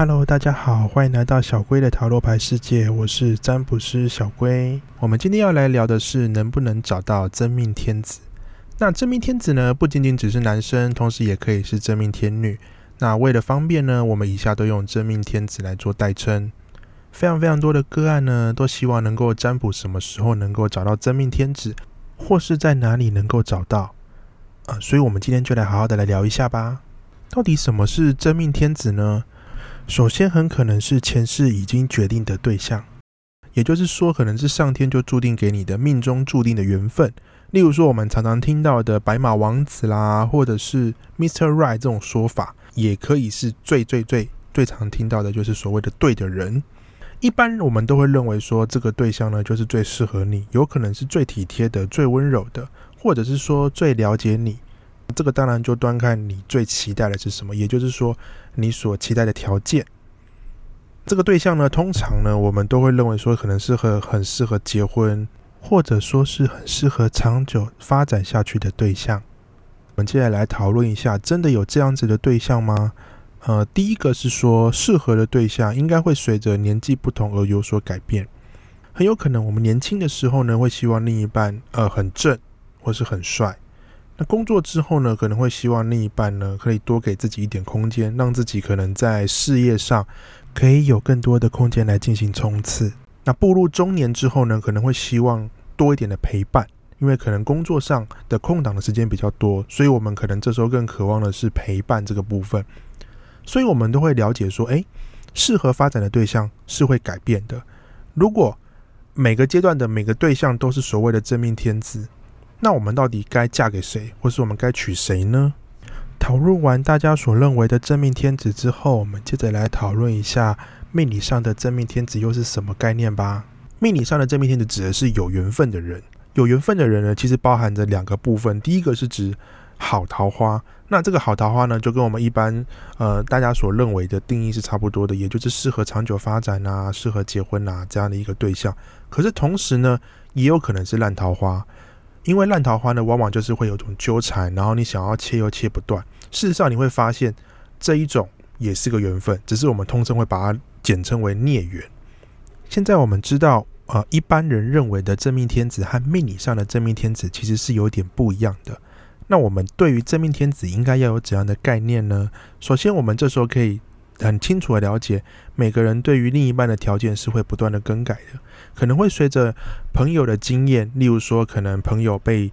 Hello，大家好，欢迎来到小龟的塔罗牌世界，我是占卜师小龟。我们今天要来聊的是能不能找到真命天子。那真命天子呢，不仅仅只是男生，同时也可以是真命天女。那为了方便呢，我们以下都用真命天子来做代称。非常非常多的个案呢，都希望能够占卜什么时候能够找到真命天子，或是在哪里能够找到。呃，所以我们今天就来好好的来聊一下吧。到底什么是真命天子呢？首先，很可能是前世已经决定的对象，也就是说，可能是上天就注定给你的命中注定的缘分。例如说，我们常常听到的白马王子啦，或者是 Mr. Right 这种说法，也可以是最最最最常听到的，就是所谓的对的人。一般我们都会认为说，这个对象呢，就是最适合你，有可能是最体贴的、最温柔的，或者是说最了解你。这个当然就端看你最期待的是什么，也就是说你所期待的条件。这个对象呢，通常呢，我们都会认为说可能适合很适合结婚，或者说是很适合长久发展下去的对象。我们接下来讨论一下，真的有这样子的对象吗？呃，第一个是说适合的对象应该会随着年纪不同而有所改变。很有可能我们年轻的时候呢，会希望另一半呃很正或是很帅。那工作之后呢，可能会希望另一半呢可以多给自己一点空间，让自己可能在事业上可以有更多的空间来进行冲刺。那步入中年之后呢，可能会希望多一点的陪伴，因为可能工作上的空档的时间比较多，所以我们可能这时候更渴望的是陪伴这个部分。所以我们都会了解说，诶，适合发展的对象是会改变的。如果每个阶段的每个对象都是所谓的真命天子。那我们到底该嫁给谁，或是我们该娶谁呢？讨论完大家所认为的真命天子之后，我们接着来讨论一下命理上的真命天子又是什么概念吧。命理上的真命天子指的是有缘分的人，有缘分的人呢，其实包含着两个部分。第一个是指好桃花，那这个好桃花呢，就跟我们一般呃大家所认为的定义是差不多的，也就是适合长久发展啊，适合结婚啊这样的一个对象。可是同时呢，也有可能是烂桃花。因为烂桃花呢，往往就是会有种纠缠，然后你想要切又切不断。事实上，你会发现这一种也是个缘分，只是我们通称会把它简称为孽缘。现在我们知道，呃，一般人认为的真命天子和命理上的真命天子其实是有点不一样的。那我们对于真命天子应该要有怎样的概念呢？首先，我们这时候可以。很清楚的了解，每个人对于另一半的条件是会不断的更改的，可能会随着朋友的经验，例如说，可能朋友被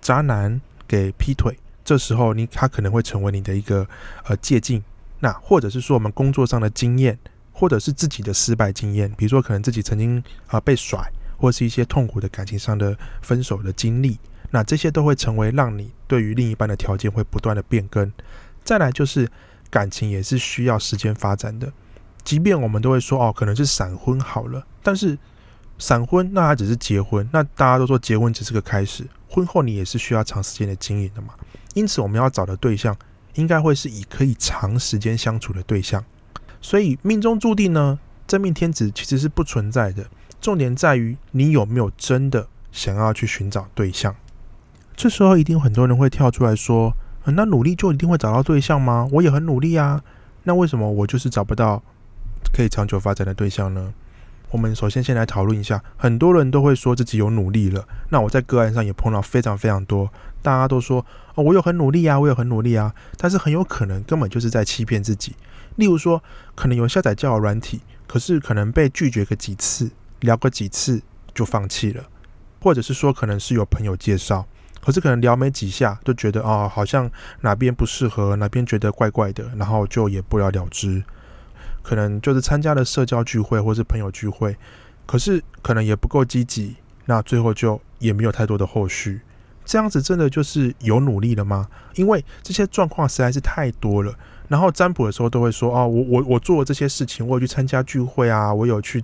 渣男给劈腿，这时候你他可能会成为你的一个呃借鉴。那或者是说我们工作上的经验，或者是自己的失败经验，比如说可能自己曾经啊被甩，或是一些痛苦的感情上的分手的经历，那这些都会成为让你对于另一半的条件会不断的变更。再来就是。感情也是需要时间发展的，即便我们都会说哦，可能是闪婚好了，但是闪婚那它只是结婚，那大家都说结婚只是个开始，婚后你也是需要长时间的经营的嘛。因此，我们要找的对象应该会是以可以长时间相处的对象。所以命中注定呢，真命天子其实是不存在的，重点在于你有没有真的想要去寻找对象。这时候一定很多人会跳出来说。那努力就一定会找到对象吗？我也很努力啊，那为什么我就是找不到可以长久发展的对象呢？我们首先先来讨论一下，很多人都会说自己有努力了。那我在个案上也碰到非常非常多，大家都说哦，我有很努力啊，我有很努力啊，但是很有可能根本就是在欺骗自己。例如说，可能有下载交友软体，可是可能被拒绝个几次，聊个几次就放弃了，或者是说，可能是有朋友介绍。可是可能聊没几下，就觉得哦，好像哪边不适合，哪边觉得怪怪的，然后就也不了了之。可能就是参加了社交聚会或是朋友聚会，可是可能也不够积极，那最后就也没有太多的后续。这样子真的就是有努力了吗？因为这些状况实在是太多了。然后占卜的时候都会说哦，我我我做了这些事情，我有去参加聚会啊，我有去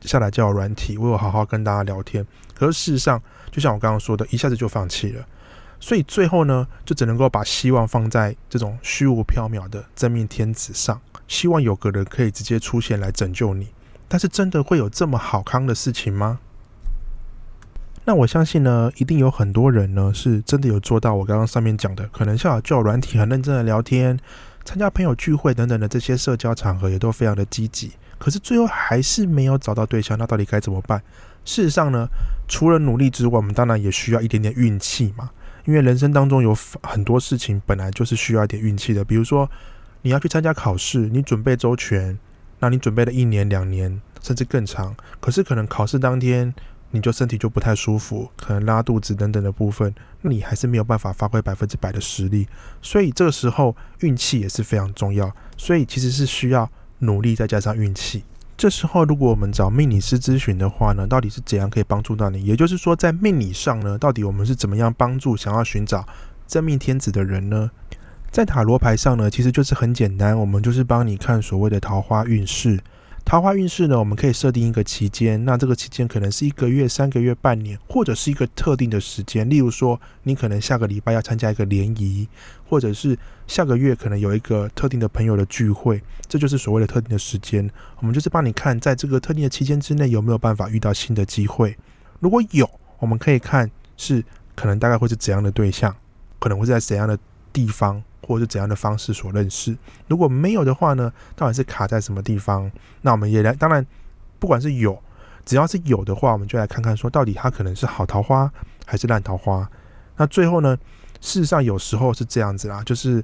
下来交友软体，我有好好跟大家聊天。可是事实上，就像我刚刚说的，一下子就放弃了，所以最后呢，就只能够把希望放在这种虚无缥缈的真命天子上，希望有个人可以直接出现来拯救你。但是真的会有这么好康的事情吗？那我相信呢，一定有很多人呢是真的有做到我刚刚上面讲的，可能像交友软体很认真的聊天，参加朋友聚会等等的这些社交场合也都非常的积极，可是最后还是没有找到对象，那到底该怎么办？事实上呢，除了努力之外，我们当然也需要一点点运气嘛，因为人生当中有很多事情本来就是需要一点运气的，比如说你要去参加考试，你准备周全，那你准备了一年、两年甚至更长，可是可能考试当天。你就身体就不太舒服，可能拉肚子等等的部分，那你还是没有办法发挥百分之百的实力。所以这个时候运气也是非常重要。所以其实是需要努力再加上运气。这时候如果我们找命理师咨询的话呢，到底是怎样可以帮助到你？也就是说，在命理上呢，到底我们是怎么样帮助想要寻找真命天子的人呢？在塔罗牌上呢，其实就是很简单，我们就是帮你看所谓的桃花运势。桃花运势呢，我们可以设定一个期间，那这个期间可能是一个月、三个月、半年，或者是一个特定的时间。例如说，你可能下个礼拜要参加一个联谊，或者是下个月可能有一个特定的朋友的聚会，这就是所谓的特定的时间。我们就是帮你看，在这个特定的期间之内有没有办法遇到新的机会。如果有，我们可以看是可能大概会是怎样的对象，可能会在怎样的地方。或者是怎样的方式所认识？如果没有的话呢？到底是卡在什么地方？那我们也来，当然，不管是有，只要是有的话，我们就来看看说，到底它可能是好桃花还是烂桃花。那最后呢？事实上有时候是这样子啦，就是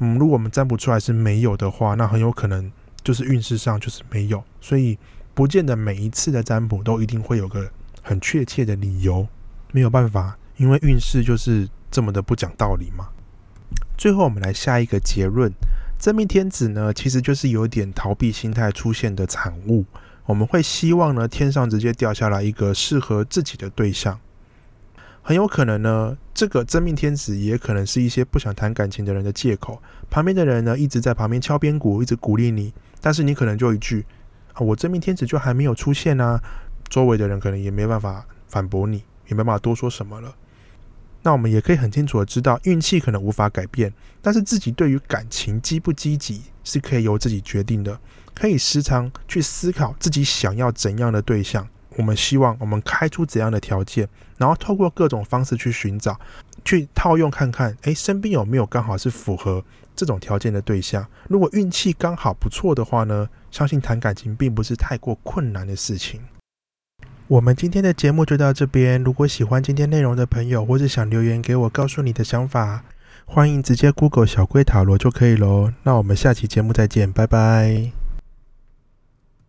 嗯，如果我们占卜出来是没有的话，那很有可能就是运势上就是没有。所以不见得每一次的占卜都一定会有个很确切的理由，没有办法，因为运势就是这么的不讲道理嘛。最后，我们来下一个结论：真命天子呢，其实就是有点逃避心态出现的产物。我们会希望呢，天上直接掉下来一个适合自己的对象。很有可能呢，这个真命天子也可能是一些不想谈感情的人的借口。旁边的人呢，一直在旁边敲边鼓，一直鼓励你，但是你可能就一句：“啊，我真命天子就还没有出现啊！”周围的人可能也没办法反驳你，也没办法多说什么了。那我们也可以很清楚的知道，运气可能无法改变，但是自己对于感情积不积极是可以由自己决定的。可以时常去思考自己想要怎样的对象，我们希望我们开出怎样的条件，然后透过各种方式去寻找，去套用看看，诶，身边有没有刚好是符合这种条件的对象。如果运气刚好不错的话呢，相信谈感情并不是太过困难的事情。我们今天的节目就到这边。如果喜欢今天内容的朋友，或者想留言给我，告诉你的想法，欢迎直接 Google 小龟塔罗就可以喽。那我们下期节目再见，拜拜。